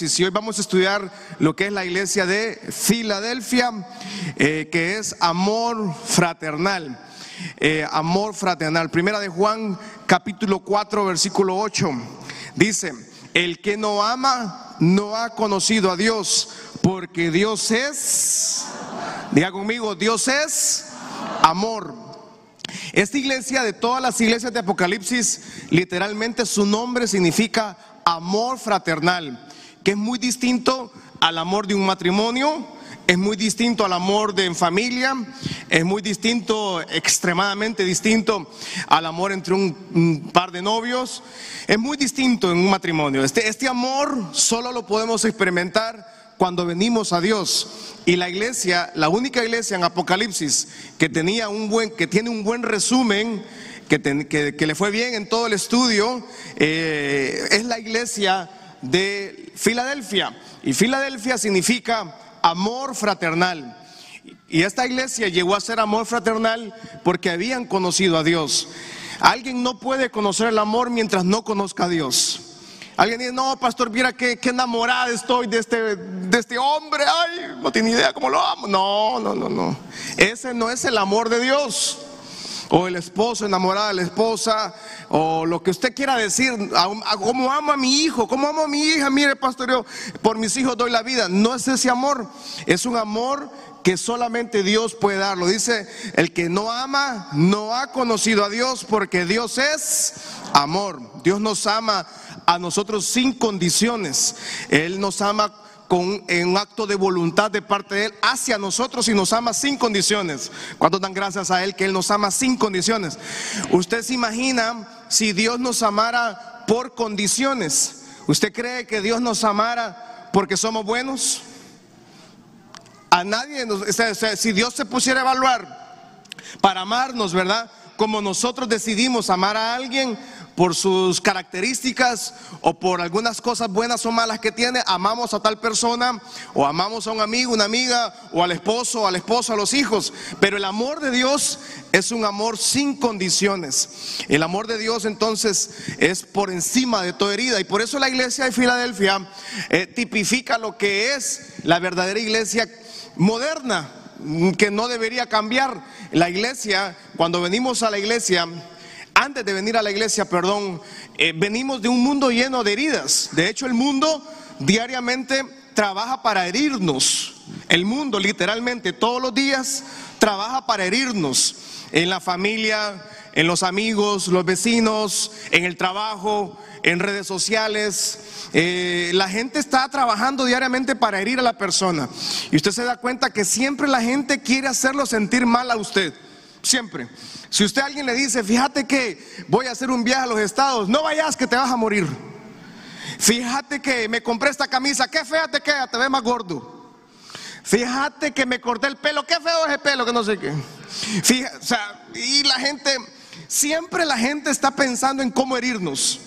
Apocalipsis y hoy vamos a estudiar lo que es la iglesia de Filadelfia, eh, que es amor fraternal. Eh, amor fraternal. Primera de Juan, capítulo 4, versículo 8. Dice, el que no ama no ha conocido a Dios, porque Dios es, diga conmigo, Dios es amor. Esta iglesia de todas las iglesias de Apocalipsis, literalmente su nombre significa amor fraternal, que es muy distinto al amor de un matrimonio, es muy distinto al amor de en familia, es muy distinto, extremadamente distinto al amor entre un, par de novios, es muy distinto en un matrimonio. Este, este amor solo lo podemos experimentar cuando venimos a Dios. Y la iglesia, la única iglesia en Apocalipsis que tenía un buen, que tiene un buen resumen, que- que le fue bien en todo el estudio, eh, es la iglesia de Filadelfia. Y Filadelfia significa amor fraternal. Y esta iglesia llegó a ser amor fraternal porque habían conocido a Dios. Alguien no puede conocer el amor mientras no conozca a Dios. Alguien dice, no, pastor, mira qué, qué enamorada estoy de este, de este hombre. Ay, no tiene idea cómo lo amo. No, no, no, no. Ese no es el amor de Dios. O el esposo enamorado de la esposa, o lo que usted quiera decir, como amo a mi hijo, como amo a mi hija, mire pastor, yo por mis hijos doy la vida. No es ese amor, es un amor que solamente Dios puede darlo. Dice, el que no ama no ha conocido a Dios porque Dios es amor. Dios nos ama a nosotros sin condiciones. Él nos ama con en un acto de voluntad de parte de Él hacia nosotros y nos ama sin condiciones. ¿Cuántos dan gracias a Él que Él nos ama sin condiciones? ¿Usted se imagina si Dios nos amara por condiciones? ¿Usted cree que Dios nos amara porque somos buenos? A nadie, nos- si Dios se pusiera a evaluar para amarnos, ¿verdad? Como nosotros decidimos amar a alguien por sus características o por algunas cosas buenas o malas que tiene, amamos a tal persona o amamos a un amigo, una amiga o al esposo, al esposo, a los hijos. Pero el amor de Dios es un amor sin condiciones. El amor de Dios entonces es por encima de toda herida y por eso la iglesia de Filadelfia eh, tipifica lo que es la verdadera iglesia moderna que no debería cambiar. La iglesia, cuando venimos a la iglesia, antes de venir a la iglesia, perdón, eh, venimos de un mundo lleno de heridas. De hecho, el mundo diariamente trabaja para herirnos. El mundo literalmente todos los días trabaja para herirnos. En la familia, en los amigos, los vecinos, en el trabajo, en redes sociales. Eh, la gente está trabajando diariamente para herir a la persona. Y usted se da cuenta que siempre la gente quiere hacerlo sentir mal a usted. Siempre. Si usted a alguien le dice, fíjate que voy a hacer un viaje a los estados, no vayas que te vas a morir. Fíjate que me compré esta camisa, qué fea te queda, te ves más gordo. Fíjate que me corté el pelo, qué feo ese pelo, que no sé qué. Fíjate, y la gente, siempre la gente está pensando en cómo herirnos.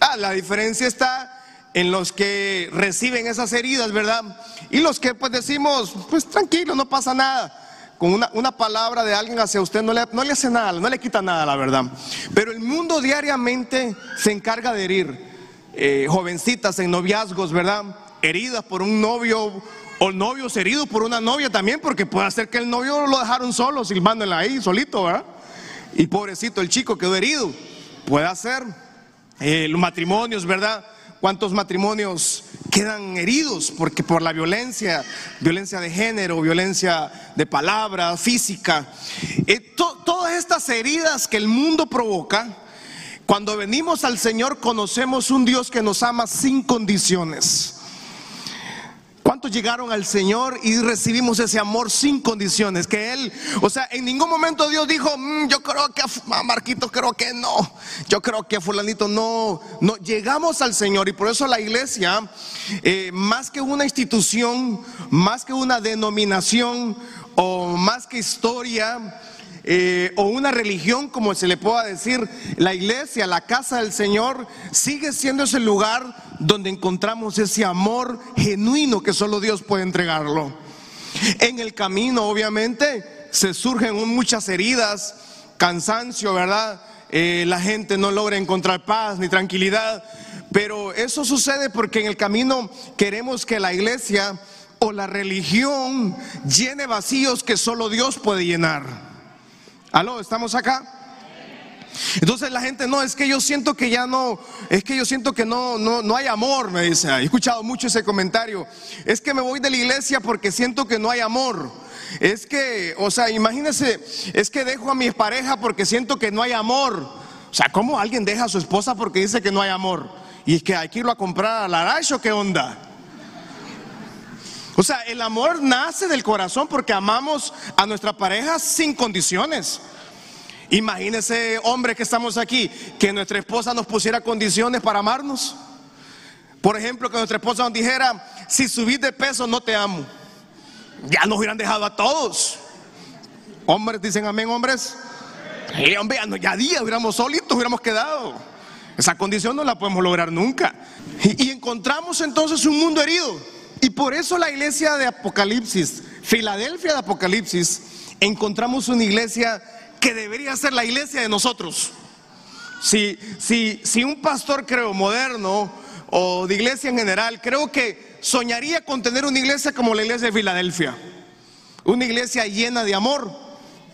Ah, la diferencia está en los que reciben esas heridas, ¿verdad? Y los que pues decimos, pues tranquilo, no pasa nada. Con una, una palabra de alguien hacia usted no le, no le hace nada, no le quita nada, la verdad. Pero el mundo diariamente se encarga de herir. Eh, jovencitas en noviazgos, ¿verdad? Heridas por un novio o novios heridos por una novia también, porque puede ser que el novio lo dejaron solo, silbándola ahí, solito, ¿verdad? Y pobrecito, el chico quedó herido. Puede ser. Eh, los matrimonios, ¿verdad? ¿Cuántos matrimonios quedan heridos porque por la violencia, violencia de género, violencia de palabra, física? Eh, to- todas estas heridas que el mundo provoca, cuando venimos al Señor conocemos un Dios que nos ama sin condiciones. ¿Cuántos llegaron al Señor y recibimos ese amor sin condiciones? Que Él, o sea, en ningún momento Dios dijo, "Mm, yo creo que a Marquito creo que no, yo creo que a fulanito no, no. Llegamos al Señor y por eso la iglesia, eh, más que una institución, más que una denominación o más que historia, eh, o una religión, como se le pueda decir, la iglesia, la casa del Señor, sigue siendo ese lugar donde encontramos ese amor genuino que solo Dios puede entregarlo. En el camino, obviamente, se surgen muchas heridas, cansancio, ¿verdad? Eh, la gente no logra encontrar paz ni tranquilidad. Pero eso sucede porque en el camino queremos que la iglesia o la religión llene vacíos que solo Dios puede llenar. Aló, ¿estamos acá? Entonces la gente, no, es que yo siento que ya no, es que yo siento que no, no, no hay amor, me dice. He escuchado mucho ese comentario. Es que me voy de la iglesia porque siento que no hay amor. Es que, o sea, imagínense, es que dejo a mi pareja porque siento que no hay amor. O sea, ¿cómo alguien deja a su esposa porque dice que no hay amor? Y es que hay que irlo a comprar a la o qué onda. O sea, el amor nace del corazón porque amamos a nuestra pareja sin condiciones. Imagínese, hombre, que estamos aquí, que nuestra esposa nos pusiera condiciones para amarnos. Por ejemplo, que nuestra esposa nos dijera, si subís de peso no te amo. Ya nos hubieran dejado a todos. Hombres dicen amén, hombres. Sí, hombre, ya día hubiéramos solitos, hubiéramos quedado. Esa condición no la podemos lograr nunca. Y, y encontramos entonces un mundo herido. Y por eso la iglesia de Apocalipsis, Filadelfia de Apocalipsis, encontramos una iglesia que debería ser la iglesia de nosotros. Si, si, si un pastor, creo, moderno o de iglesia en general, creo que soñaría con tener una iglesia como la iglesia de Filadelfia. Una iglesia llena de amor,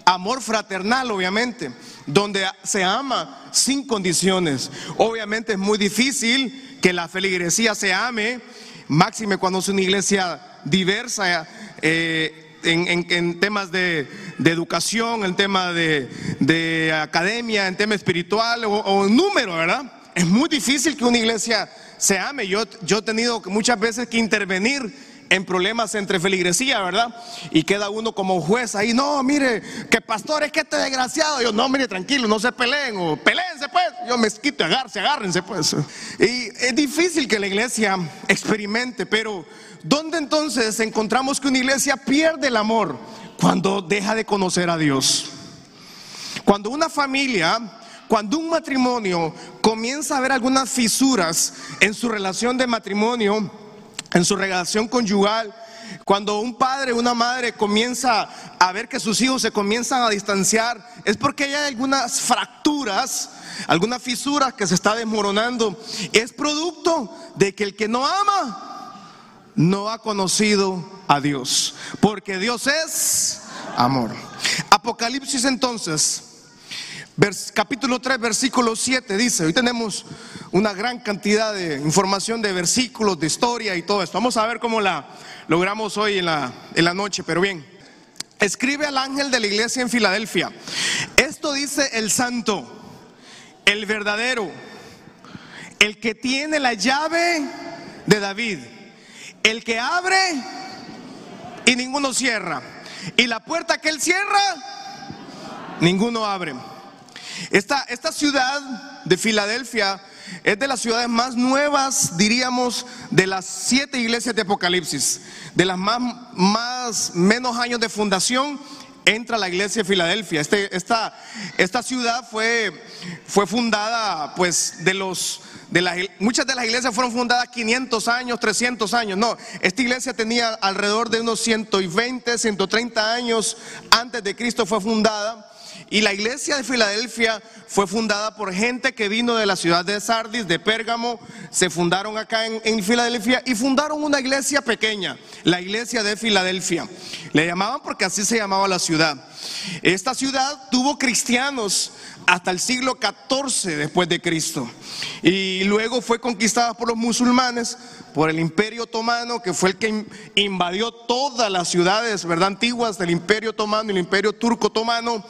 amor fraternal, obviamente, donde se ama sin condiciones. Obviamente es muy difícil que la feligresía se ame, máxime cuando es una iglesia diversa. Eh, en, temas de, educación, en temas de, academia, en tema espiritual o, en número, ¿verdad? Es muy difícil que una iglesia se ame. Yo, yo he tenido muchas veces que intervenir en problemas entre feligresía, ¿verdad? Y queda uno como juez ahí, no, mire, que pastor es que este desgraciado. Yo, no, mire, tranquilo, no se peleen, o peleense pues. Yo me quito, agárrense, agárrense pues. Y es difícil que la iglesia experimente, pero ¿Dónde entonces encontramos que una iglesia pierde el amor? Cuando deja de conocer a Dios. Cuando una familia, cuando un matrimonio comienza a ver algunas fisuras en su relación de matrimonio, en su relación conyugal, cuando un padre, una madre comienza a ver que sus hijos se comienzan a distanciar, es porque hay algunas fracturas, algunas fisuras que se está desmoronando. Es producto de que el que no ama no ha conocido a Dios, porque Dios es amor. Apocalipsis entonces, capítulo 3, versículo 7 dice, hoy tenemos una gran cantidad de información de versículos, de historia y todo esto. Vamos a ver cómo la logramos hoy en la, en la noche, pero bien. Escribe al ángel de la iglesia en Filadelfia. Esto dice el santo, el verdadero, el que tiene la llave de David el que abre y ninguno cierra. Y la puerta que él cierra, ninguno abre. Esta, esta ciudad de Filadelfia es de las ciudades más nuevas, diríamos, de las siete iglesias de Apocalipsis. De las más, más menos años de fundación, entra la iglesia de Filadelfia. Este, esta, ciudad fue, fundada, pues, de los muchas de las iglesias fueron fundadas 500 años, 300 años. No, esta iglesia tenía alrededor de unos 120, 130 años antes de Cristo fue fundada. Y la iglesia de Filadelfia fue fundada por gente que vino de la ciudad de Sardis, de Pérgamo, se fundaron acá en, Filadelfia y fundaron una iglesia pequeña, la iglesia de Filadelfia. Le llamaban porque así se llamaba la ciudad. Esta ciudad tuvo cristianos hasta el siglo XIV después de Cristo. Y luego fue conquistada por los musulmanes, por el imperio otomano, que fue el que invadió todas las ciudades ¿verdad? antiguas del imperio otomano, el imperio turco otomano.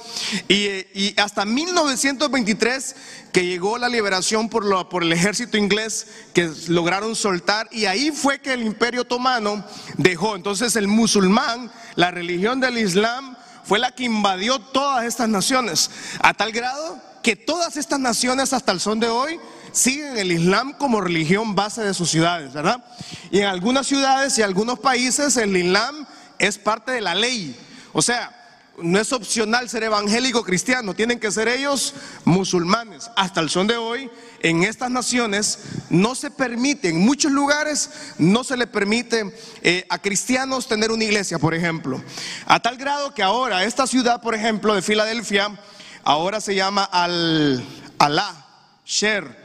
Y, hasta 1923 que llegó la liberación por, por el ejército inglés, que lograron soltar. Y ahí fue que el imperio otomano dejó. Entonces el musulmán, la religión del Islam, fue la que invadió todas estas naciones, a tal grado que todas estas naciones hasta el son de hoy siguen el Islam como religión base de sus ciudades, ¿verdad? Y en algunas ciudades y algunos países el Islam es parte de la ley. O sea, no es opcional ser evangélico cristiano, tienen que ser ellos musulmanes. Hasta el son de hoy, en estas naciones no se permite, en muchos lugares no se le permite eh, a cristianos tener una iglesia, por ejemplo. A tal grado que ahora esta ciudad, por ejemplo, de Filadelfia, ahora se llama Al Alá, Sher,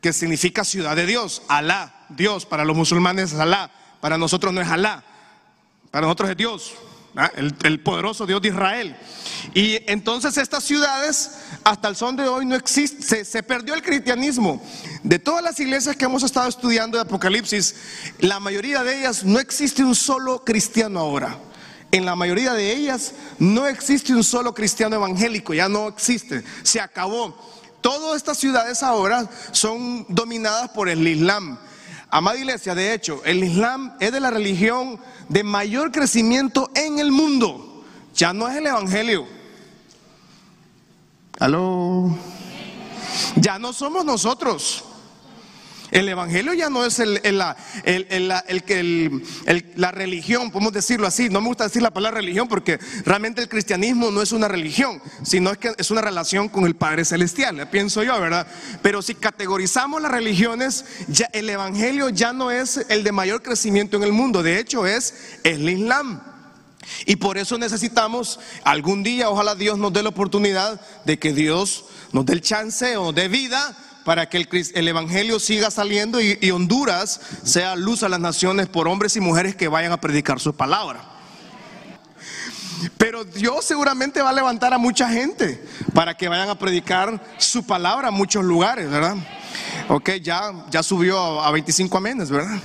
que significa ciudad de Dios, Alá, Dios, para los musulmanes es Alá, para nosotros no es Alá, para nosotros es Dios. El, el poderoso Dios de Israel. Y entonces estas ciudades, hasta el son de hoy, no existe, se, se perdió el cristianismo. De todas las iglesias que hemos estado estudiando de Apocalipsis, la mayoría de ellas no existe un solo cristiano ahora. En la mayoría de ellas no existe un solo cristiano evangélico, ya no existe, se acabó. Todas estas ciudades ahora son dominadas por el Islam. Amada iglesia, de hecho, el Islam es de la religión de mayor crecimiento en el mundo. Ya no es el Evangelio. Aló. Ya no somos nosotros. El Evangelio ya no es el, el- el- la religión, podemos decirlo así. No me gusta decir la palabra religión porque realmente el cristianismo no es una religión, sino es que es una relación con el Padre Celestial, eh, pienso yo, ¿verdad? Pero si categorizamos las religiones, ya el Evangelio ya no es el de mayor crecimiento en el mundo, de hecho es el Islam. Y por eso necesitamos algún día, ojalá Dios nos dé la oportunidad de que Dios nos dé el chance o nos dé vida para que el, el Evangelio siga saliendo y, y Honduras sea luz a las naciones por hombres y mujeres que vayan a predicar su palabra. Pero Dios seguramente va a levantar a mucha gente para que vayan a predicar su palabra a muchos lugares, ¿verdad? Ok, ya, ya subió a, a 25 amenes, ¿verdad?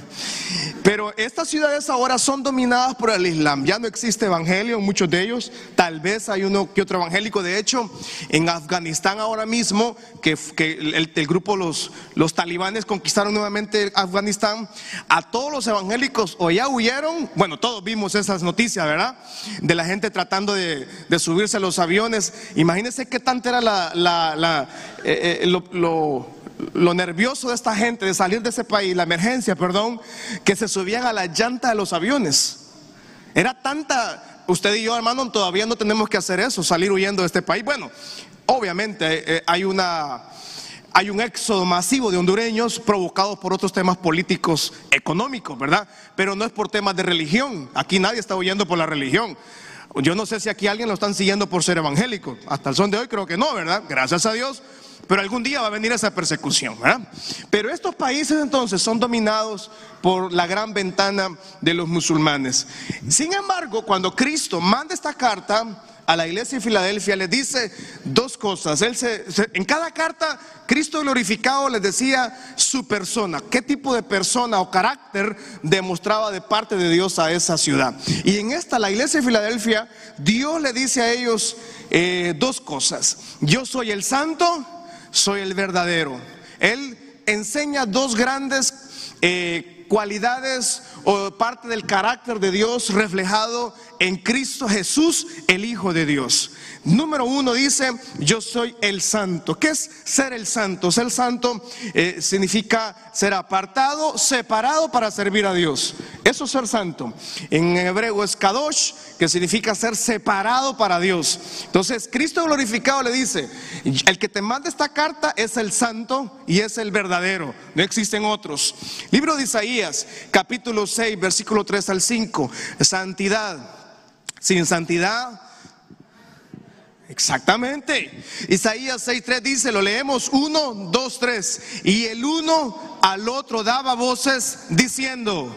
Pero estas ciudades ahora son dominadas por el Islam. Ya no existe evangelio en muchos de ellos. Tal vez hay uno que otro evangélico. De hecho, en Afganistán ahora mismo, que, que el, grupo, los, los talibanes conquistaron nuevamente Afganistán, a todos los evangélicos o ya huyeron. Bueno, todos vimos esas noticias, ¿verdad? De la gente tratando de, de subirse a los aviones. Imagínense qué tanta era la, la- eh, eh, lo lo nervioso de esta gente de salir de ese país, la emergencia, perdón, que se subían a la llanta de los aviones. Era tanta, usted y yo, hermano, todavía no tenemos que hacer eso, salir huyendo de este país. Bueno, obviamente eh, hay una hay un éxodo masivo de hondureños provocados por otros temas políticos económicos, ¿verdad? Pero no es por temas de religión. Aquí nadie está huyendo por la religión. Yo no sé si aquí alguien lo están siguiendo por ser evangélico. Hasta el son de hoy creo que no, ¿verdad? Gracias a Dios. Pero algún día va a venir esa persecución, ¿verdad? Pero estos países entonces son dominados por la gran ventana de los musulmanes. Sin embargo, cuando Cristo manda esta carta a la iglesia de Filadelfia, les dice dos cosas. Él se- en cada carta, Cristo glorificado les decía su persona, qué tipo de persona o carácter demostraba de parte de Dios a esa ciudad. Y en esta, la iglesia de Filadelfia, Dios le dice a ellos eh, dos cosas. Yo soy el santo, soy el verdadero. Él enseña dos grandes eh, cualidades o parte del carácter de Dios reflejado en Cristo Jesús, el Hijo de Dios. Número uno dice, yo soy el santo. ¿Qué es ser el santo? Ser santo eh, significa ser apartado, separado para servir a Dios. Eso es ser santo. En hebreo es kadosh, que significa ser separado para Dios. Entonces, Cristo glorificado le dice, el que te manda esta carta es el santo y es el verdadero. No existen otros. Libro de Isaías, capítulo 6, versículo 3 al 5. Santidad. Sin santidad Exactamente. Isaías 6.3 dice, lo leemos, uno, dos, tres. Y el uno al otro daba voces diciendo.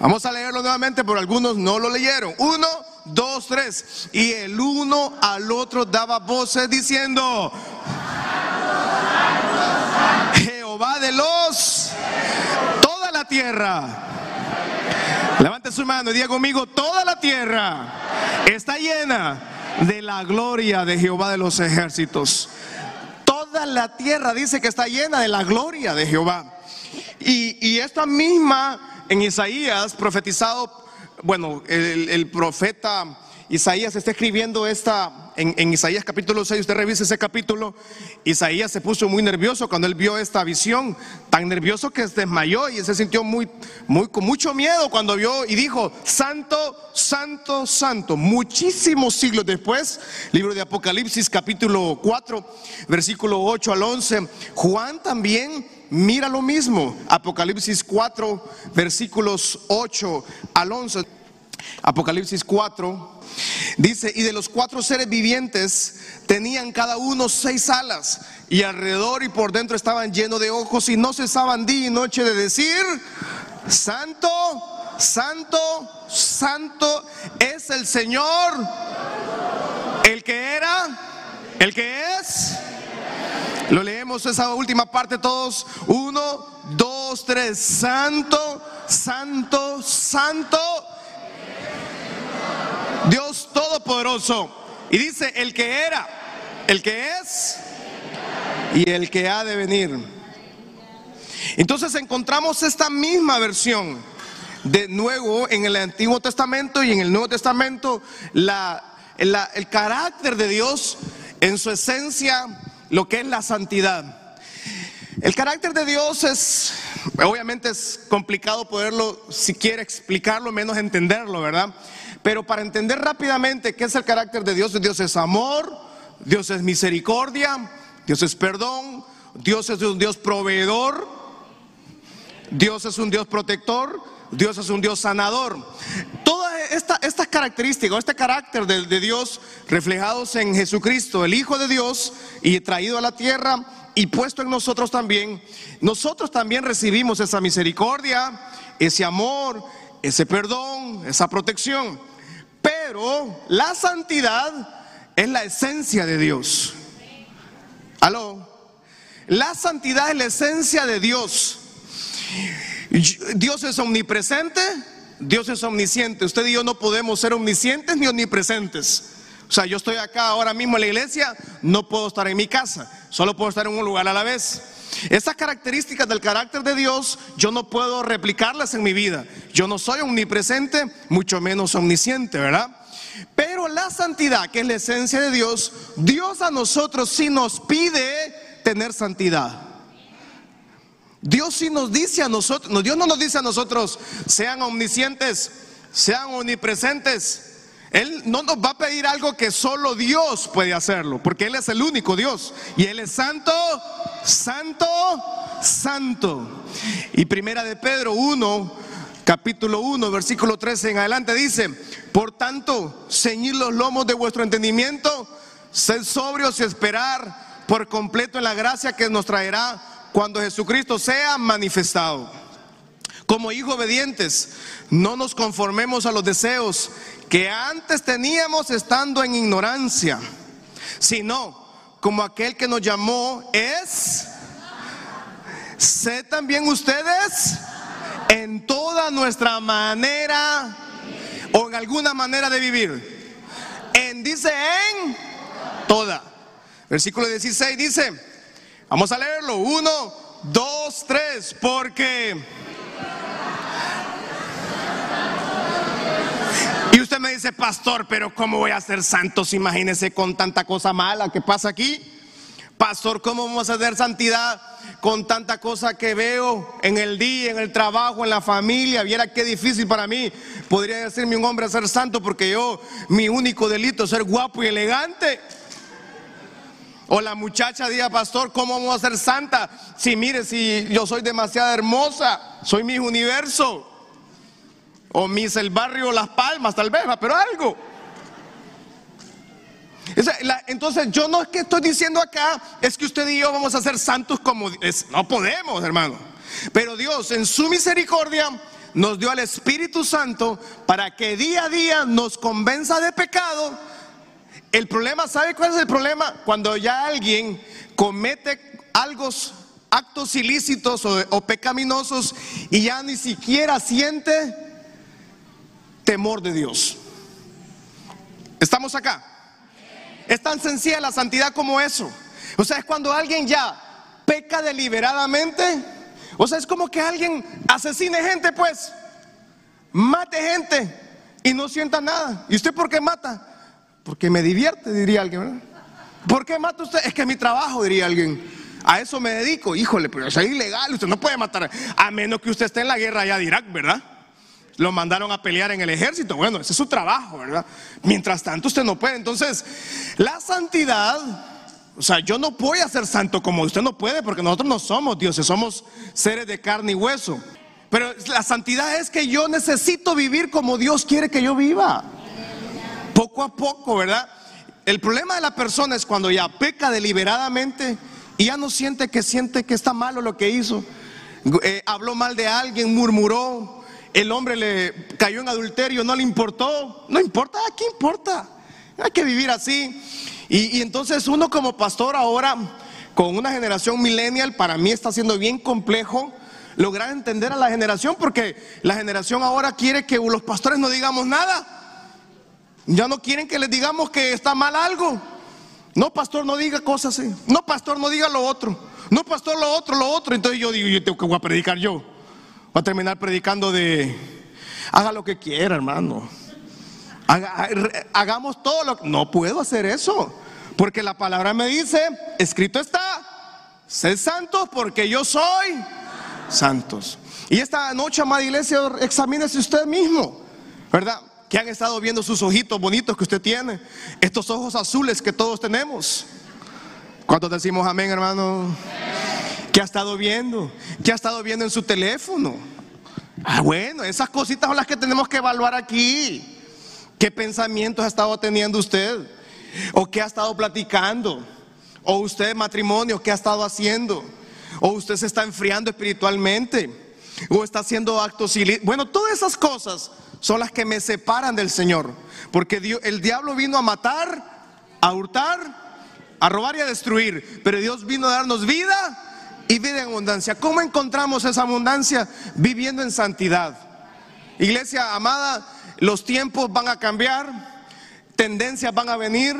Vamos a leerlo nuevamente, pero algunos no lo leyeron. Uno, dos, tres. Y el uno al otro daba voces diciendo. Jehová de los... Tierra. Levante su mano y diga conmigo, toda la tierra está llena de la gloria de Jehová de los ejércitos. Toda la tierra dice que está llena de la gloria de Jehová. Y, esta misma en Isaías profetizado, bueno, el profeta Isaías está escribiendo esta, en, en Isaías capítulo 6, usted revisa ese capítulo, Isaías se puso muy nervioso cuando él vio esta visión, tan nervioso que se desmayó y se sintió muy, muy, con mucho miedo cuando vio y dijo, santo, santo, santo. Muchísimos siglos después, libro de Apocalipsis capítulo 4, versículo 8 al 11, Juan también mira lo mismo, Apocalipsis 4, versículos 8 al 11. Apocalipsis 4 dice, y de los cuatro seres vivientes tenían cada uno seis alas, y alrededor y por dentro estaban llenos de ojos y no cesaban día y noche de decir, Santo, Santo, Santo es el Señor, el que era, el que es. Lo leemos esa última parte todos. Uno, dos, tres. Santo, santo, santo. Dios Todopoderoso. Y dice, el que era, el que es y el que ha de venir. Entonces encontramos esta misma versión de nuevo en el Antiguo Testamento y en el Nuevo Testamento el carácter de Dios en su esencia, lo que es la santidad. El carácter de Dios es, obviamente es complicado poderlo, si quiere explicarlo, menos entenderlo, ¿verdad? Pero para entender rápidamente qué es el carácter de Dios, Dios es amor, Dios es misericordia, Dios es perdón, Dios es un Dios proveedor, Dios es un Dios protector, Dios es un Dios sanador. Todas estas características, este carácter de, de, Dios reflejados en Jesucristo, el Hijo de Dios, y traído a la tierra y puesto en nosotros también, nosotros también recibimos esa misericordia, ese amor, ese perdón, esa protección. Pero la santidad es la esencia de Dios. Aló. La santidad es la esencia de Dios. Dios es omnipresente, Dios es omnisciente. Usted y yo no podemos ser omniscientes ni omnipresentes. O sea, yo estoy acá ahora mismo en la iglesia, no puedo estar en mi casa, solo puedo estar en un lugar a la vez. Estas características del carácter de Dios yo no puedo replicarlas en mi vida. Yo no soy omnipresente, mucho menos omnisciente, ¿verdad? Pero la santidad, que es la esencia de Dios, Dios a nosotros sí nos pide tener santidad. Dios sí nos dice a nosotros, Dios no nos dice a nosotros, sean omniscientes, sean omnipresentes. Él no nos va a pedir algo que solo Dios puede hacerlo, porque Él es el único Dios. Y Él es santo, santo, santo. Y primera de Pedro 1, capítulo 1, versículo 13 en adelante dice, por tanto, ceñid los lomos de vuestro entendimiento, sed sobrios y esperar por completo en la gracia que nos traerá cuando Jesucristo sea manifestado. Como hijos obedientes, no nos conformemos a los deseos que antes teníamos estando en ignorancia, sino como aquel que nos llamó es, sé también ustedes en toda nuestra manera o en alguna manera de vivir. En dice en toda. Versículo 16 dice, vamos a leerlo, uno, dos, tres, porque... usted me dice, pastor, pero ¿cómo voy a ser santos? Imagínese con tanta cosa mala que pasa aquí. Pastor, ¿cómo vamos a hacer santidad con tanta cosa que veo en el día, en el trabajo, en la familia? Viera qué difícil para mí. Podría decirme un hombre a ser santo porque yo, mi único delito es ser guapo y elegante. O la muchacha diga, pastor, ¿cómo vamos a ser santa? Si mire, si yo soy demasiado hermosa, soy mi universo. O mis el barrio Las Palmas, tal vez, pero algo. Entonces yo no es que estoy diciendo acá, es que usted y yo vamos a ser santos como... no podemos, hermano. Pero Dios en su misericordia nos dio al Espíritu Santo para que día a día nos convenza de pecado. El problema, ¿sabe cuál es el problema? Cuando ya alguien comete actos ilícitos o, o pecaminosos y ya ni siquiera siente temor de Dios. ¿Estamos acá? Es tan sencilla la santidad como eso. O sea, es cuando alguien ya peca deliberadamente. O sea, es como que alguien asesine gente, pues. Mate gente y no sienta nada. ¿Y usted por qué mata? Porque me divierte, diría alguien. ¿Por qué mata usted? Es que es mi trabajo, diría alguien. A eso me dedico. Híjole, pero eso es ilegal. Usted no puede matar. A menos que usted esté en la guerra allá de Irak, ¿verdad? Lo mandaron a pelear en el ejército. Bueno, ese es su trabajo, ¿verdad? Mientras tanto, usted no puede. Entonces, la santidad, o sea, yo no voy a ser santo como usted no puede, porque nosotros no somos dioses, somos seres de carne y hueso. Pero la santidad es que yo necesito vivir como Dios quiere que yo viva. Poco a poco, ¿verdad? El problema de la persona es cuando ya peca deliberadamente y ya no siente que siente que está malo lo que hizo. Eh, habló mal de alguien, murmuró, el hombre le cayó en adulterio, no le importó. No importa, ¿qué importa? Hay que vivir así. Y, entonces uno como pastor ahora, con una generación millennial, para mí está siendo bien complejo lograr entender a la generación, porque la generación ahora quiere que los pastores no digamos nada. Ya no quieren que les digamos que está mal algo. No, pastor, no diga cosas así. No, pastor, no diga lo otro. No, pastor, lo otro, lo otro. Entonces yo digo, yo tengo que predicar yo. Voy a terminar predicando de, haga lo que quiera, hermano. hagamos todo lo que... No puedo hacer eso. Porque la palabra me dice, escrito está, sed santos porque yo soy santos. Y esta noche, amada iglesia, examínese usted mismo, ¿verdad? Que han estado viendo sus ojitos bonitos que usted tiene, estos ojos azules que todos tenemos. ¿Cuántos decimos amén, hermano? ¿Qué ha estado viendo? ¿Qué ha estado viendo en su teléfono? Ah, bueno, esas cositas son las que tenemos que evaluar aquí. ¿Qué pensamientos ha estado teniendo usted? ¿O qué ha estado platicando? ¿O usted matrimonio, qué ha estado haciendo? o usted se está enfriando espiritualmente, o está haciendo actos ilícitos. Bueno, todas esas cosas son las que me separan del Señor, porque el diablo vino a matar, a hurtar, a robar y a destruir, pero Dios vino a darnos vida y vida en abundancia. ¿Cómo encontramos esa abundancia? Viviendo en santidad. Iglesia amada, los tiempos van a cambiar, tendencias van a venir,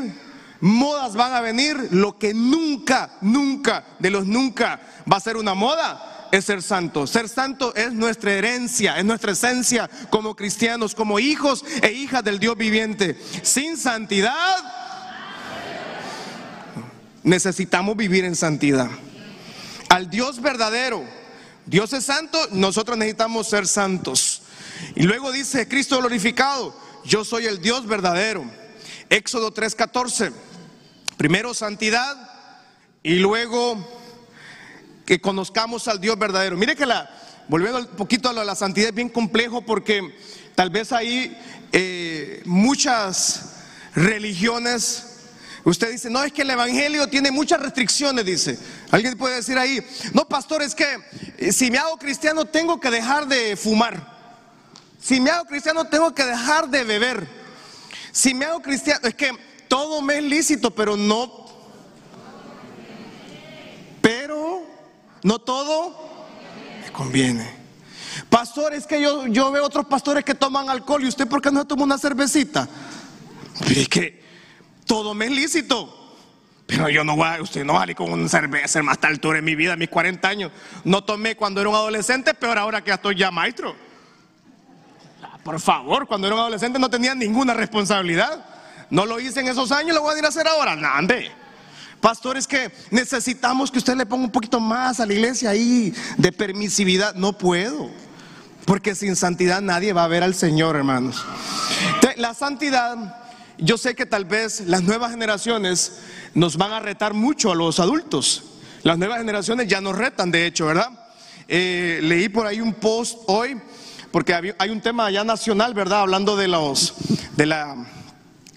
modas van a venir, lo que nunca, nunca, de los nunca va a ser una moda, es ser santo. Ser santo es nuestra herencia, es nuestra esencia como cristianos, como hijos e hijas del Dios viviente. Sin santidad, necesitamos vivir en santidad. Al Dios verdadero, Dios es santo, nosotros necesitamos ser santos. Y luego dice Cristo glorificado, yo soy el Dios verdadero. Éxodo 3:14. Primero santidad y luego que conozcamos al Dios verdadero. Mire que la, volviendo un poquito a la, santidad es bien complejo porque tal vez hay eh, muchas religiones Usted dice, no, es que el Evangelio tiene muchas restricciones, dice. Alguien puede decir ahí, no, pastor, es que eh, si me hago cristiano tengo que dejar de fumar. Si me hago cristiano tengo que dejar de beber. Si me hago cristiano, es que todo me es lícito, pero no. Pero no todo me conviene. Pastor, es que yo, yo veo otros pastores que toman alcohol y usted, ¿por qué no toma una cervecita? Es que todo me es lícito. Pero yo no voy a, usted no vale con una cerveza más altura en mi vida, mis 40 años. No tomé cuando era un adolescente, peor ahora que ya estoy ya maestro. Por favor, cuando era un adolescente no tenía ninguna responsabilidad. No lo hice en esos años, lo voy a ir a hacer ahora. Nande. Pastores que necesitamos que usted le ponga un poquito más a la iglesia ahí de permisividad. No puedo. Porque sin santidad nadie va a ver al Señor, hermanos. La santidad, yo sé que tal vez las nuevas generaciones nos van a retar mucho a los adultos. Las nuevas generaciones ya nos retan, de hecho, ¿verdad? Eh, leí por ahí un post hoy, porque hay un tema ya nacional, ¿verdad? Hablando de los, de la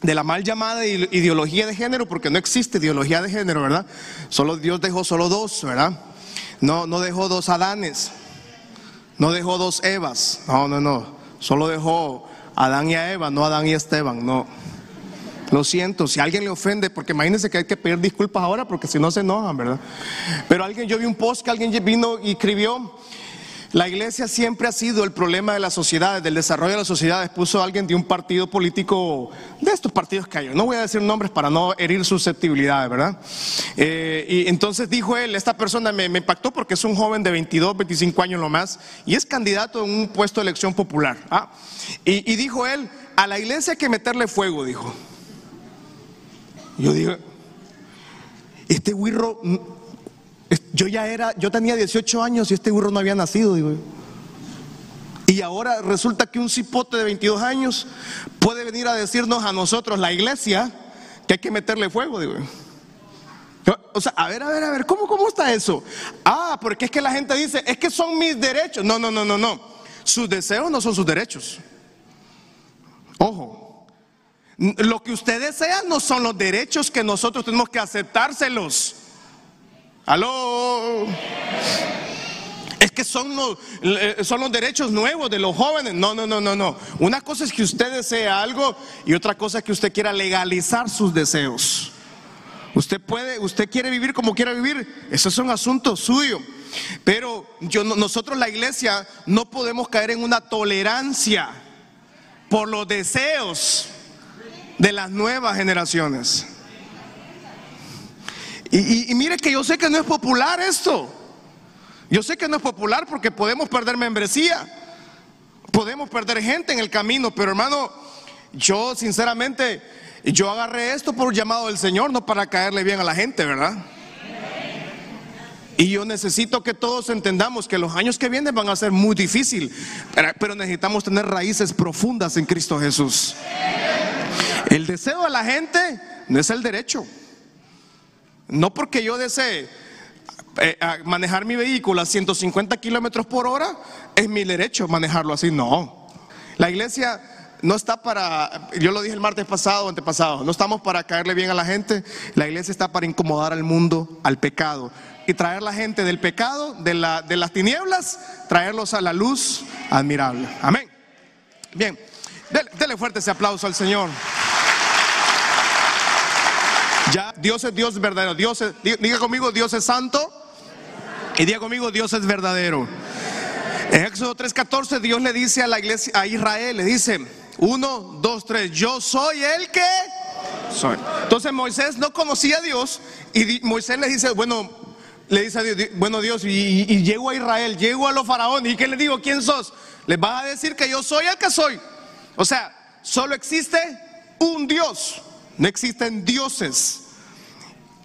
de la mal llamada ideología de género, porque no existe ideología de género, ¿verdad? Solo Dios dejó solo dos, ¿verdad? No, no dejó dos Adanes, no dejó dos Evas, no, no, no, solo dejó Adán y Eva, no Adán y Esteban, no. Lo siento, si alguien le ofende, porque imagínense que hay que pedir disculpas ahora, porque si no se enojan, ¿verdad? Pero alguien, yo vi un post que alguien vino y escribió, la iglesia siempre ha sido el problema de la sociedad, del desarrollo de la sociedad. Puso alguien de un partido político, de estos partidos que hay. No voy a decir nombres para no herir susceptibilidades, ¿verdad? Eh, y entonces dijo él, esta persona me, impactó porque es un joven de 22, 25 años lo más, y es candidato en un puesto de elección popular. ¿ah? Y dijo él, a la iglesia hay que meterle fuego, dijo. Yo digo, este wirro yo ya era, yo tenía 18 años y este burro no había nacido, digo. Y ahora resulta que un cipote de 22 años puede venir a decirnos a nosotros, la iglesia, que hay que meterle fuego, digo. O sea, a ver, a ver, a ver, ¿cómo, cómo está eso? Ah, porque es que la gente dice, es que son mis derechos. No, no, no, no, no. Sus deseos no son sus derechos. Ojo. Lo que usted desea no son los derechos que nosotros tenemos que aceptárselos. Aló. Es que son los, eh, son los derechos nuevos de los jóvenes. No, no, no, no, no. Una cosa es que usted desee algo y otra cosa es que usted quiera legalizar sus deseos. Usted puede, usted quiere vivir como quiera vivir, eso es un asunto suyo. Pero yo, nosotros la iglesia no podemos caer en una tolerancia por los deseos de las nuevas generaciones. Y, mire que yo sé que no es popular esto. Yo sé que no es popular porque podemos perder membresía, podemos perder gente en el camino, pero hermano, yo sinceramente, yo agarré esto por llamado del Señor, no para caerle bien a la gente, ¿verdad? Y yo necesito que todos entendamos que los años que vienen van a ser muy difíciles, pero necesitamos tener raíces profundas en Cristo Jesús. El deseo de la gente no es el derecho. No porque yo desee eh, manejar mi vehículo a 150 kilómetros por hora, es mi derecho manejarlo así. No. La iglesia no está para, yo lo dije el martes pasado, antepasado, no estamos para caerle bien a la gente, la iglesia está para incomodar al mundo, al pecado, y traer la gente del pecado, de, la, de las tinieblas, traerlos a la luz admirable. Amén. Bien, dele, fuerte ese aplauso al Señor. Ya, Dios es Dios verdadero. Dios diga conmigo, Dios es santo. Y diga conmigo, Dios es verdadero. En Éxodo 3:14 Dios le dice a la iglesia, a Israel, le dice, uno, dos, tres, yo soy el que soy. Entonces Moisés no conocía a Dios y Moisés le dice, bueno, le dice a Dios, bueno Dios, y, llego a Israel, llego a los faraones, ¿y qué le digo? ¿Quién sos? Les vas a decir que yo soy el que soy. O sea, solo existe un Dios, no existen dioses.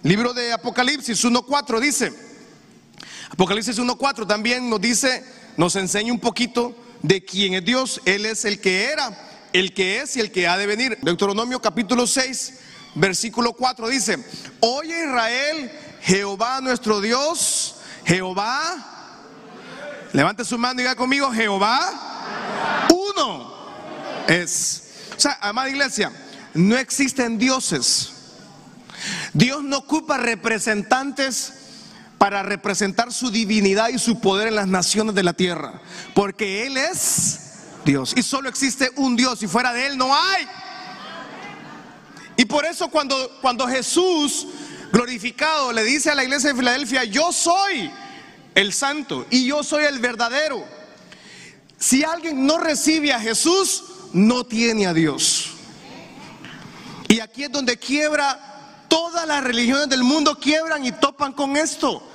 Libro de Apocalipsis 1.4 dice, Apocalipsis 1.4 también nos dice, nos enseña un poquito de quién es Dios. Él es el que era, el que es y el que ha de venir. Deuteronomio capítulo 6, versículo 4 dice, oye Israel, Jehová nuestro Dios, Jehová, levante su mano y diga conmigo, Jehová, uno es. O sea, amada iglesia, no existen dioses. Dios no ocupa representantes para representar su divinidad y su poder en las naciones de la tierra, porque Él es Dios y solo existe un Dios y fuera de Él no hay. Y por eso cuando, cuando Jesús glorificado le dice a la iglesia de Filadelfia, yo soy el santo y yo soy el verdadero. Si alguien no recibe a Jesús, no tiene a Dios. Y aquí es donde quiebra, todas las religiones del mundo quiebran y topan con esto.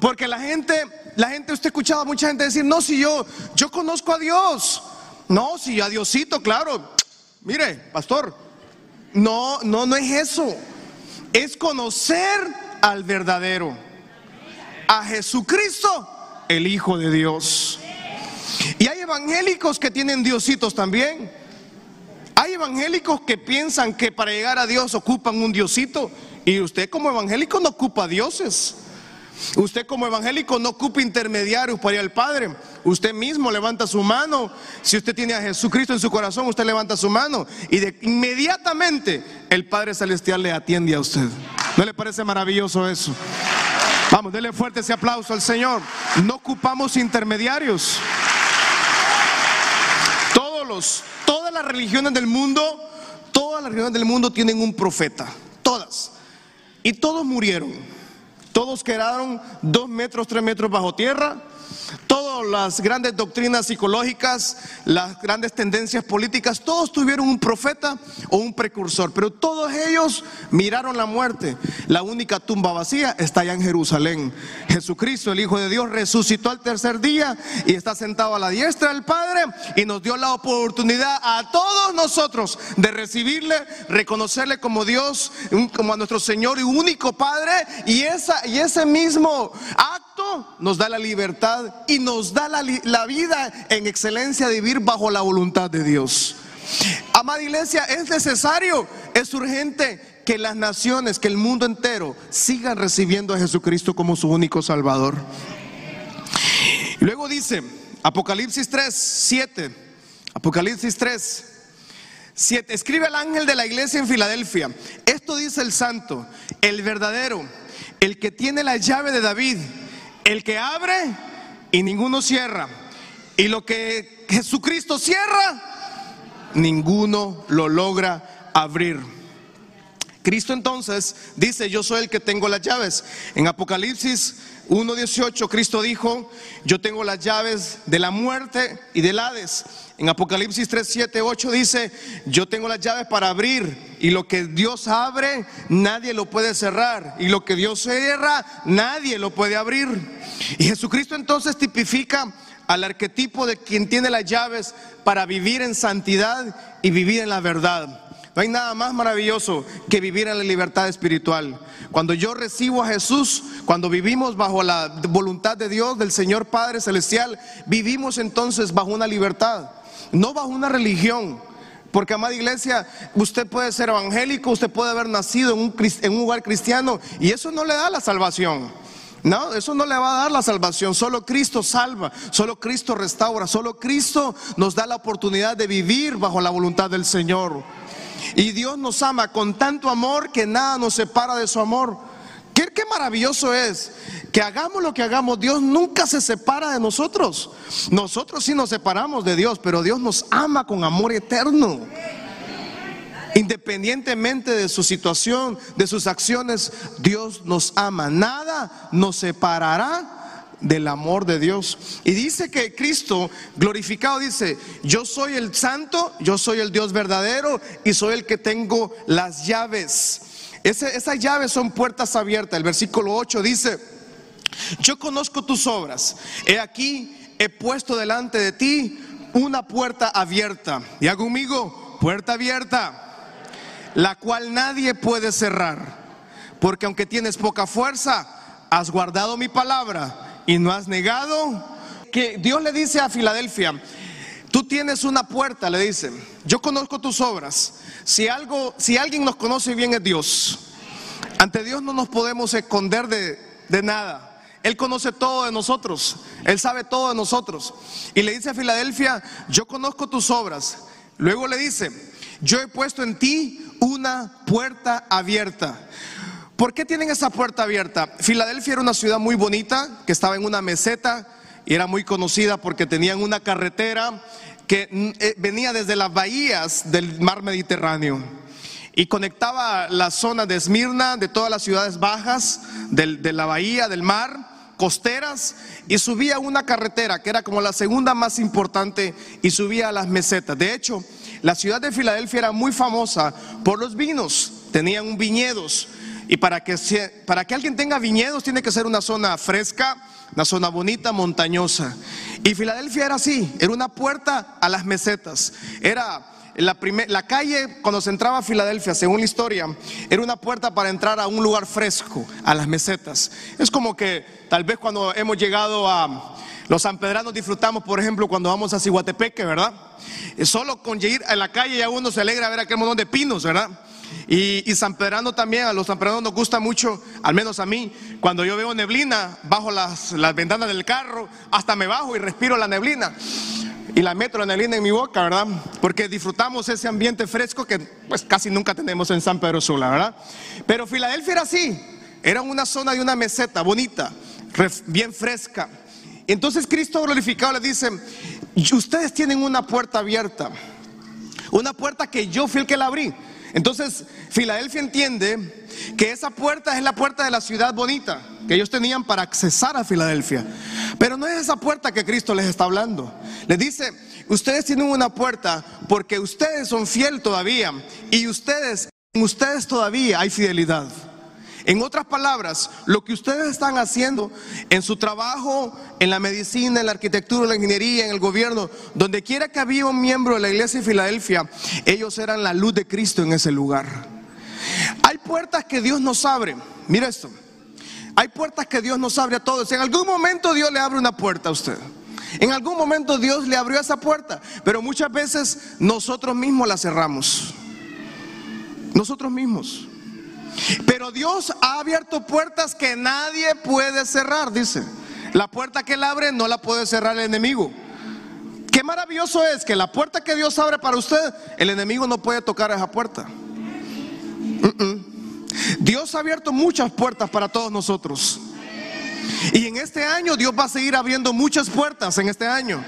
Porque la gente, la gente, usted escuchaba a mucha gente decir, no, si yo, yo conozco a Dios. No, si a Diosito, claro. Mire, pastor, no, no, no es eso es conocer al verdadero, a Jesucristo, el Hijo de Dios. Y hay evangélicos que tienen diositos también. Hay evangélicos que piensan que para llegar a Dios ocupan un diosito. Y usted como evangélico no ocupa dioses. Usted como evangélico no ocupa intermediarios para ir al Padre. Usted mismo levanta su mano. Si usted tiene a Jesucristo en su corazón, usted levanta su mano y de, inmediatamente el Padre Celestial le atiende a usted. ¿No le parece maravilloso eso? Vamos, denle fuerte ese aplauso al Señor. No ocupamos intermediarios. Todos los, todas las religiones del mundo, todas las religiones del mundo tienen un profeta. Todas. Y todos murieron. Todos quedaron dos metros, tres metros bajo tierra Todas las grandes doctrinas psicológicas, las grandes tendencias políticas, todos tuvieron un profeta o un precursor, pero todos ellos miraron la muerte. La única tumba vacía está allá en Jerusalén. Jesucristo, el Hijo de Dios, resucitó al tercer día y está sentado a la diestra del Padre y nos dio la oportunidad a todos nosotros de recibirle, reconocerle como Dios, como a nuestro Señor y único Padre y, esa, y ese mismo acto nos da la libertad y nos da la, vida en excelencia de vivir bajo la voluntad de Dios. Amada iglesia, es necesario, es urgente que las naciones, que el mundo entero sigan recibiendo a Jesucristo como su único Salvador. Luego dice, Apocalipsis 3, 7, Apocalipsis 3, 7, escribe al ángel de la iglesia en Filadelfia, esto dice el santo, el verdadero el que tiene la llave de David, el que abre y ninguno cierra. Y lo que Jesucristo cierra, ninguno lo logra abrir. Cristo entonces dice, yo soy el que tengo las llaves. En Apocalipsis 1.18 Cristo dijo, yo tengo las llaves de la muerte y del Hades. En Apocalipsis 3, 7, 8 dice, yo tengo las llaves para abrir y lo que Dios abre, nadie lo puede cerrar. Y lo que Dios cierra, nadie lo puede abrir. Y Jesucristo entonces tipifica al arquetipo de quien tiene las llaves para vivir en santidad y vivir en la verdad. No hay nada más maravilloso que vivir en la libertad espiritual. Cuando yo recibo a Jesús, cuando vivimos bajo la voluntad de Dios, del Señor Padre Celestial, vivimos entonces bajo una libertad, no bajo una religión. Porque, amada iglesia, usted puede ser evangélico, usted puede haber nacido en un, en un lugar cristiano y eso no le da la salvación. No, eso no le va a dar la salvación. Solo Cristo salva, solo Cristo restaura, solo Cristo nos da la oportunidad de vivir bajo la voluntad del Señor. Y Dios nos ama con tanto amor que nada nos separa de su amor. ¿Qué, maravilloso es que hagamos lo que hagamos, Dios nunca se separa de nosotros. Nosotros sí nos separamos de Dios, pero Dios nos ama con amor eterno. Independientemente de su situación, de sus acciones, Dios nos ama. Nada nos separará del amor de Dios. Y dice que Cristo glorificado dice, yo soy el santo, yo soy el Dios verdadero y soy el que tengo las llaves. Esas llaves son puertas abiertas. El versículo 8 dice, yo conozco tus obras. He aquí, he puesto delante de ti una puerta abierta. Y hago conmigo, puerta abierta, la cual nadie puede cerrar. Porque aunque tienes poca fuerza, has guardado mi palabra y no has negado. Que Dios le dice a Filadelfia, tú tienes una puerta, le dice, yo conozco tus obras. Si algo, si alguien nos conoce bien es Dios. Ante Dios no nos podemos esconder de, de nada. Él conoce todo de nosotros. Él sabe todo de nosotros. Y le dice a Filadelfia, yo conozco tus obras. Luego le dice, yo he puesto en ti una puerta abierta. ¿Por qué tienen esa puerta abierta? Filadelfia era una ciudad muy bonita, que estaba en una meseta y era muy conocida porque tenían una carretera que mm, eh, venía desde las bahías del mar Mediterráneo y conectaba la zona de Esmirna, de todas las ciudades bajas, de la bahía, del mar costeras y subía una carretera que era como la segunda más importante y subía a las mesetas. De hecho, la ciudad de Filadelfia era muy famosa por los vinos, tenían viñedos y para que, para que alguien tenga viñedos tiene que ser una zona fresca, una zona bonita, montañosa. Y Filadelfia era así, era una puerta a las mesetas. Era la, la calle cuando se entraba a Filadelfia, según la historia, era una puerta para entrar a un lugar fresco, a las mesetas. Es como que tal vez cuando hemos llegado a... Los sanpedranos disfrutamos, por ejemplo, cuando vamos a Ciguatepeque, ¿verdad? Solo con ir a la calle ya uno se alegra ver aquel montón de pinos, ¿verdad? Y, San Pedrano también, a los San Pedranos nos gusta mucho, al menos a mí, cuando yo veo neblina bajo las, las ventanas del carro, hasta me bajo y respiro la neblina y la meto la neblina en mi boca, ¿verdad? Porque disfrutamos ese ambiente fresco que pues casi nunca tenemos en San Pedro Sula, ¿verdad? Pero Filadelfia era así, era una zona de una meseta bonita, bien fresca. Entonces Cristo glorificado le dice, ustedes tienen una puerta abierta, una puerta que yo fui el que la abrí. Entonces, Filadelfia entiende que esa puerta es la puerta de la ciudad bonita que ellos tenían para accesar a Filadelfia. Pero no es esa puerta que Cristo les está hablando. Les dice, ustedes tienen una puerta porque ustedes son fiel todavía y ustedes, en ustedes todavía hay fidelidad. En otras palabras, lo que ustedes están haciendo en su trabajo, en la medicina, en la arquitectura, en la ingeniería, en el gobierno, donde quiera que había un miembro de la iglesia de Filadelfia, ellos eran la luz de Cristo en ese lugar. Hay puertas que Dios nos abre. Mira esto. Hay puertas que Dios nos abre a todos. En algún momento Dios le abre una puerta a usted. En algún momento Dios le abrió esa puerta, pero muchas veces nosotros mismos la cerramos. Nosotros mismos. Pero Dios ha abierto puertas que nadie puede cerrar, dice. La puerta que Él abre no la puede cerrar el enemigo. Qué maravilloso es que la puerta que Dios abre para usted, el enemigo no puede tocar esa puerta. Dios ha abierto muchas puertas para todos nosotros. Y en este año Dios va a seguir abriendo muchas puertas en este año.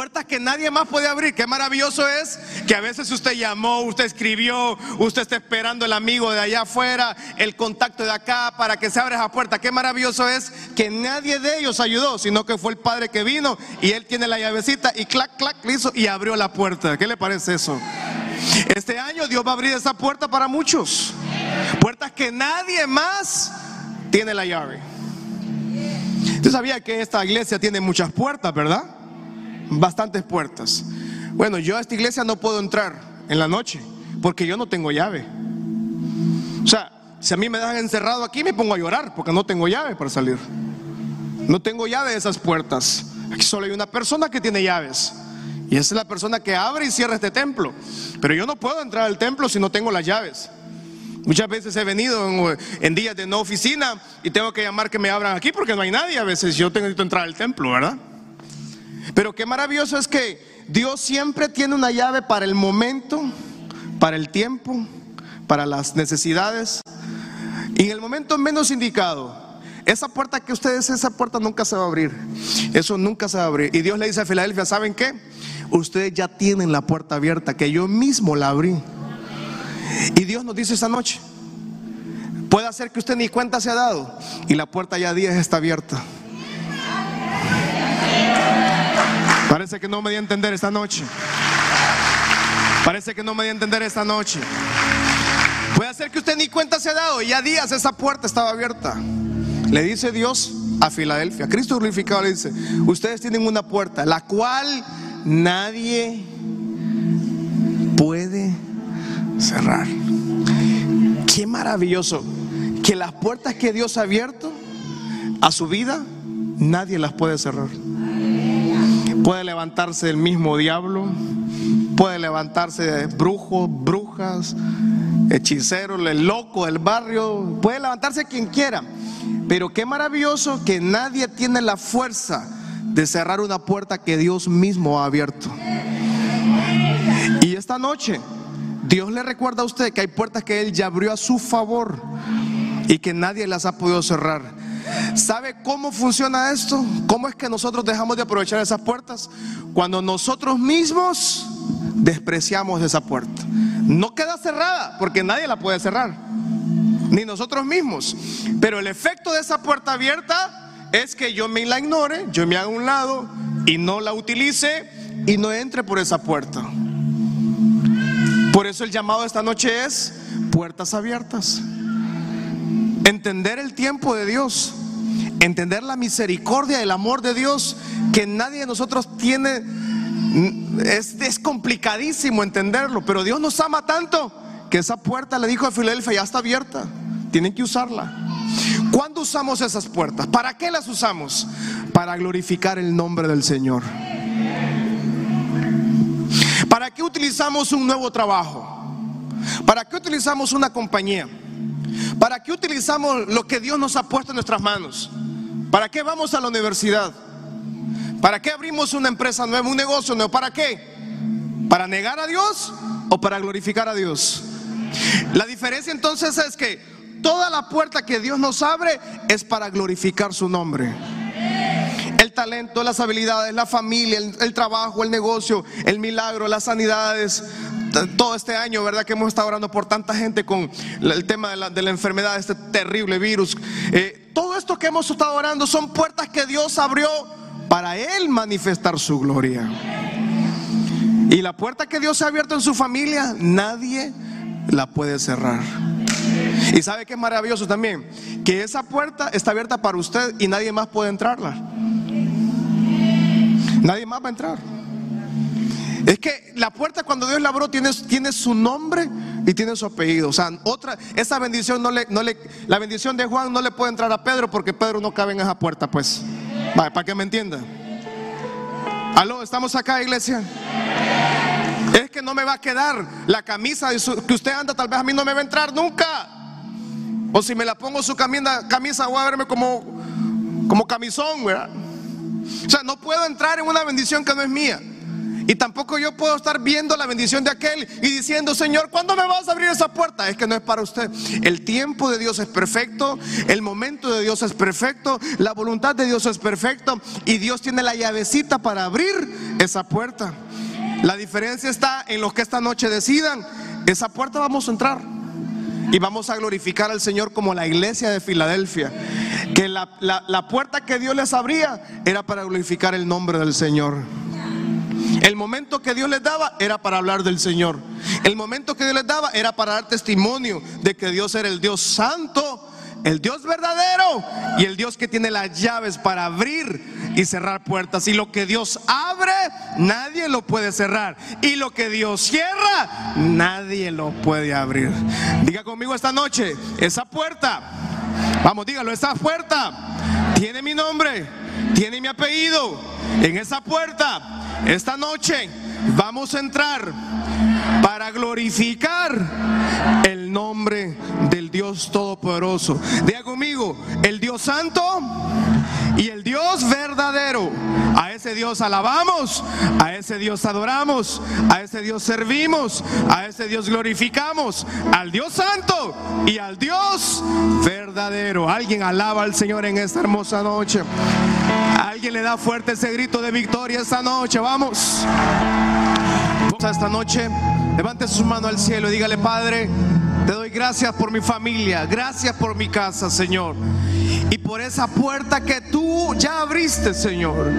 Puertas que nadie más puede abrir. Qué maravilloso es que a veces usted llamó, usted escribió, usted está esperando el amigo de allá afuera, el contacto de acá para que se abra esa puerta. Qué maravilloso es que nadie de ellos ayudó, sino que fue el padre que vino y él tiene la llavecita y clac, clac, hizo y abrió la puerta. ¿Qué le parece eso? Este año Dios va a abrir esa puerta para muchos. Puertas que nadie más tiene la llave. Usted sabía que esta iglesia tiene muchas puertas, ¿verdad? Bastantes puertas. Bueno, yo a esta iglesia no puedo entrar en la noche porque yo no tengo llave. O sea, si a mí me dejan encerrado aquí me pongo a llorar porque no tengo llave para salir. No tengo llave de esas puertas. Aquí solo hay una persona que tiene llaves. Y esa es la persona que abre y cierra este templo. Pero yo no puedo entrar al templo si no tengo las llaves. Muchas veces he venido en, días de no oficina y tengo que llamar que me abran aquí porque no hay nadie. A veces yo tengo que entrar al templo, ¿verdad? Pero qué maravilloso es que Dios siempre tiene una llave para el momento, para el tiempo, para las necesidades. Y en el momento menos indicado, esa puerta que ustedes, esa puerta nunca se va a abrir. Eso nunca se va a abrir. Y Dios le dice a Filadelfia, ¿saben qué? Ustedes ya tienen la puerta abierta, que yo mismo la abrí. Y Dios nos dice esta noche, puede ser que usted ni cuenta se ha dado y la puerta ya 10 está abierta. Parece que no me di a entender esta noche. Parece que no me di a entender esta noche. Puede ser que usted ni cuenta se ha dado y ya días esa puerta estaba abierta. Le dice Dios a Filadelfia, Cristo glorificado le dice, ustedes tienen una puerta, la cual nadie puede cerrar. Qué maravilloso que las puertas que Dios ha abierto a su vida, nadie las puede cerrar. Puede levantarse el mismo diablo, puede levantarse brujos, brujas, hechiceros, el loco del barrio, puede levantarse quien quiera. Pero qué maravilloso que nadie tiene la fuerza de cerrar una puerta que Dios mismo ha abierto. Y esta noche Dios le recuerda a usted que hay puertas que Él ya abrió a su favor y que nadie las ha podido cerrar. ¿Sabe cómo funciona esto? ¿Cómo es que nosotros dejamos de aprovechar esas puertas? Cuando nosotros mismos despreciamos esa puerta. No queda cerrada porque nadie la puede cerrar, ni nosotros mismos. Pero el efecto de esa puerta abierta es que yo me la ignore, yo me haga un lado y no la utilice y no entre por esa puerta. Por eso el llamado de esta noche es puertas abiertas. Entender el tiempo de Dios, entender la misericordia, el amor de Dios que nadie de nosotros tiene. Es, complicadísimo entenderlo, pero Dios nos ama tanto que esa puerta le dijo a Filadelfia ya está abierta. Tienen que usarla. ¿Cuándo usamos esas puertas? ¿Para qué las usamos? Para glorificar el nombre del Señor. ¿Para qué utilizamos un nuevo trabajo? ¿Para qué utilizamos una compañía? ¿Para qué utilizamos lo que Dios nos ha puesto en nuestras manos? ¿Para qué vamos a la universidad? ¿Para qué abrimos una empresa nueva, un negocio nuevo? ¿Para qué? ¿Para negar a Dios o para glorificar a Dios? La diferencia entonces es que toda la puerta que Dios nos abre es para glorificar su nombre el talento, las habilidades, la familia, el, trabajo, el negocio, el milagro, las sanidades, todo este año, ¿verdad? Que hemos estado orando por tanta gente con el tema de la, enfermedad, este terrible virus. Eh, todo esto que hemos estado orando son puertas que Dios abrió para Él manifestar su gloria. Y la puerta que Dios ha abierto en su familia, nadie la puede cerrar. Y sabe que es maravilloso también, que esa puerta está abierta para usted y nadie más puede entrarla. Nadie más va a entrar. Es que la puerta cuando Dios la abrió tiene, tiene su nombre y tiene su apellido. O sea, otra, esa bendición no le, no le, la bendición de Juan no le puede entrar a Pedro porque Pedro no cabe en esa puerta, pues. para que me entienda. Aló, estamos acá, iglesia. Es que no me va a quedar la camisa que usted anda, tal vez a mí no me va a entrar nunca. O si me la pongo su camisa, camisa voy a verme como, como camisón, ¿verdad? O sea, no puedo entrar en una bendición que no es mía. Y tampoco yo puedo estar viendo la bendición de aquel y diciendo, Señor, ¿cuándo me vas a abrir esa puerta? Es que no es para usted. El tiempo de Dios es perfecto, el momento de Dios es perfecto, la voluntad de Dios es perfecto y Dios tiene la llavecita para abrir esa puerta. La diferencia está en los que esta noche decidan, esa puerta vamos a entrar y vamos a glorificar al Señor como la iglesia de Filadelfia. Que la, la puerta que Dios les abría era para glorificar el nombre del Señor. El momento que Dios les daba era para hablar del Señor. El momento que Dios les daba era para dar testimonio de que Dios era el Dios santo, el Dios verdadero y el Dios que tiene las llaves para abrir y cerrar puertas. Y lo que Dios abre, nadie lo puede cerrar. Y lo que Dios cierra, nadie lo puede abrir. Diga conmigo esta noche, esa puerta, vamos, dígalo, esa puerta tiene mi nombre, tiene mi apellido. En esa puerta esta noche vamos a entrar para glorificar el nombre del Dios Todopoderoso. Diga conmigo, el Dios Santo y el Dios verdadero. A ese Dios alabamos, a ese Dios adoramos, a ese Dios servimos, a ese Dios glorificamos, al Dios Santo y al Dios verdadero. Alguien alaba al Señor en esta hermosa noche. Alguien le da fuerte ese grito de victoria esta noche. Vamos. Vamos a esta noche. Levante su mano al cielo y dígale, Padre, te doy gracias por mi familia, gracias por mi casa, Señor. Y por esa puerta que tú ya abriste, Señor.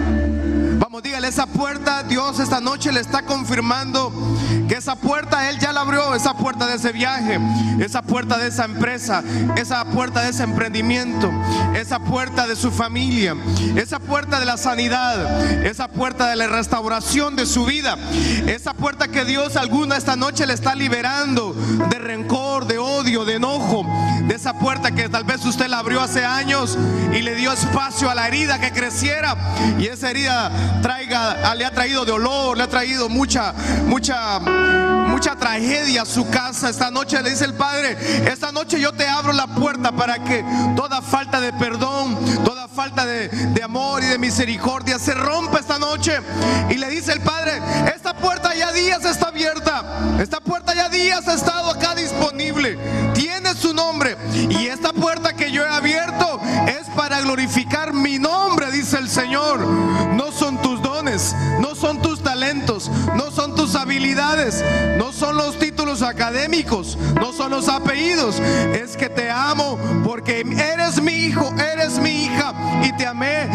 Vamos, dígale, esa puerta, Dios esta noche le está confirmando que esa puerta Él ya la abrió, esa puerta de ese viaje, esa puerta de esa empresa, esa puerta de ese emprendimiento, esa puerta de su familia, esa puerta de la sanidad, esa puerta de la restauración de su vida, esa puerta que Dios alguna esta noche le está liberando de rencor, de odio, de enojo, de esa puerta que tal vez usted la abrió hace años y le dio espacio a la herida que creciera y esa herida traiga, le ha traído dolor, le ha traído mucha, mucha, mucha tragedia a su casa. Esta noche le dice el Padre, esta noche yo te abro la puerta para que toda falta de perdón, toda falta de, de amor y de misericordia se rompa esta noche. Y le dice el Padre, esta puerta ya días está abierta, esta puerta ya días ha estado acá disponible, tiene su nombre. Y esta puerta que yo he abierto glorificar mi nombre, dice el Señor. No son tus dones, no son tus talentos, no son tus habilidades, no son los títulos académicos, no son los apellidos. Es que te amo porque eres mi hijo, eres mi hija y te amé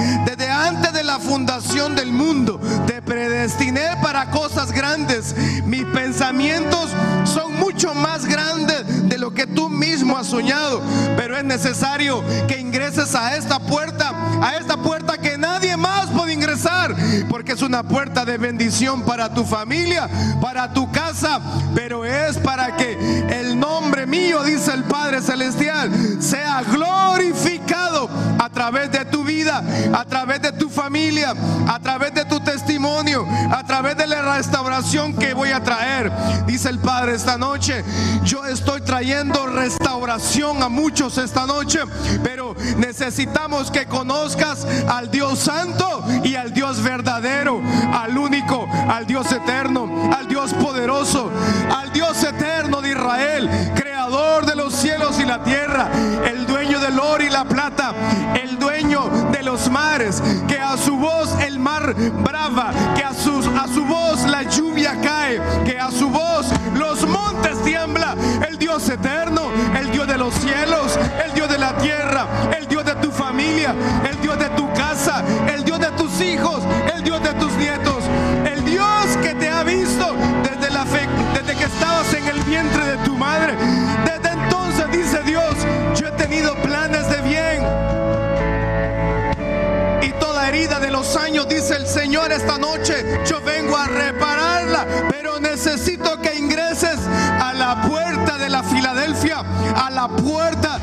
antes de la fundación del mundo. Te predestiné para cosas grandes. Mis pensamientos son mucho más grandes de lo que tú mismo has soñado. Pero es necesario que ingreses a esta puerta, a esta puerta que nadie más puede ingresar, porque es una puerta de bendición para tu familia, para tu casa, pero es para que el nombre mío, dice el Padre Celestial, sea glorificado a través de tu vida, a través de tu familia, a través de tu testimonio, a través de la restauración que voy a traer. Dice el Padre esta noche, yo estoy trayendo restauración a muchos esta noche, pero necesitamos que conozcas al Dios Santo y al Dios verdadero, al único, al Dios eterno, al Dios poderoso, Filadelfia, a la puerta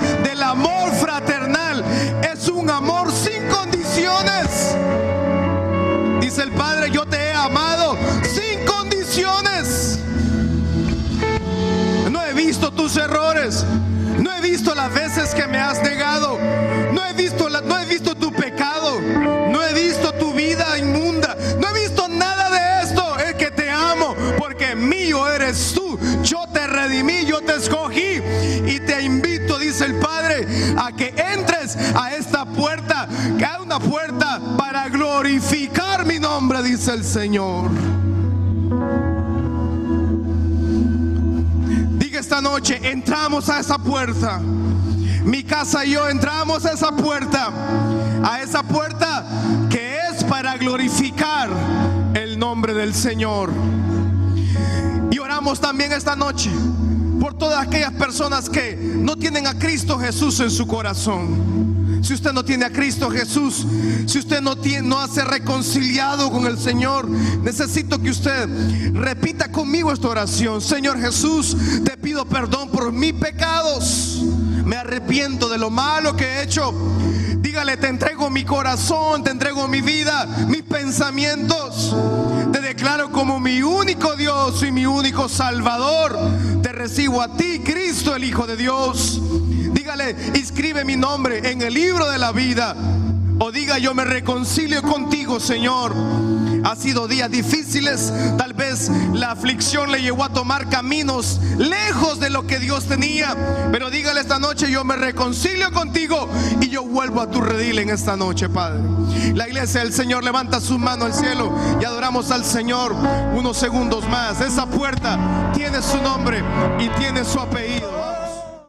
a esta puerta, que hay una puerta para glorificar mi nombre, dice el Señor. Diga esta noche, entramos a esa puerta. Mi casa y yo entramos a esa puerta, a esa puerta que es para glorificar el nombre del Señor. Y oramos también esta noche por todas aquellas personas que no tienen a Cristo Jesús en su corazón. Si usted no tiene a Cristo Jesús, si usted no, tiene, no hace reconciliado con el Señor, necesito que usted repita conmigo esta oración. Señor Jesús, te pido perdón por mis pecados. Me arrepiento de lo malo que he hecho. Dígale, te entrego mi corazón, te entrego mi vida, mis pensamientos. Te declaro como mi único Dios y mi único Salvador. Te recibo a ti, Cristo, el Hijo de Dios. Dígale, inscribe mi nombre en el libro de la vida. O diga, yo me reconcilio contigo, Señor. Ha sido días difíciles. Tal vez la aflicción le llevó a tomar caminos lejos de lo que Dios tenía. Pero dígale esta noche, yo me reconcilio contigo y yo vuelvo a tu redil en esta noche, Padre. La iglesia del Señor levanta su mano al cielo y adoramos al Señor unos segundos más. Esa puerta tiene su nombre y tiene su apellido.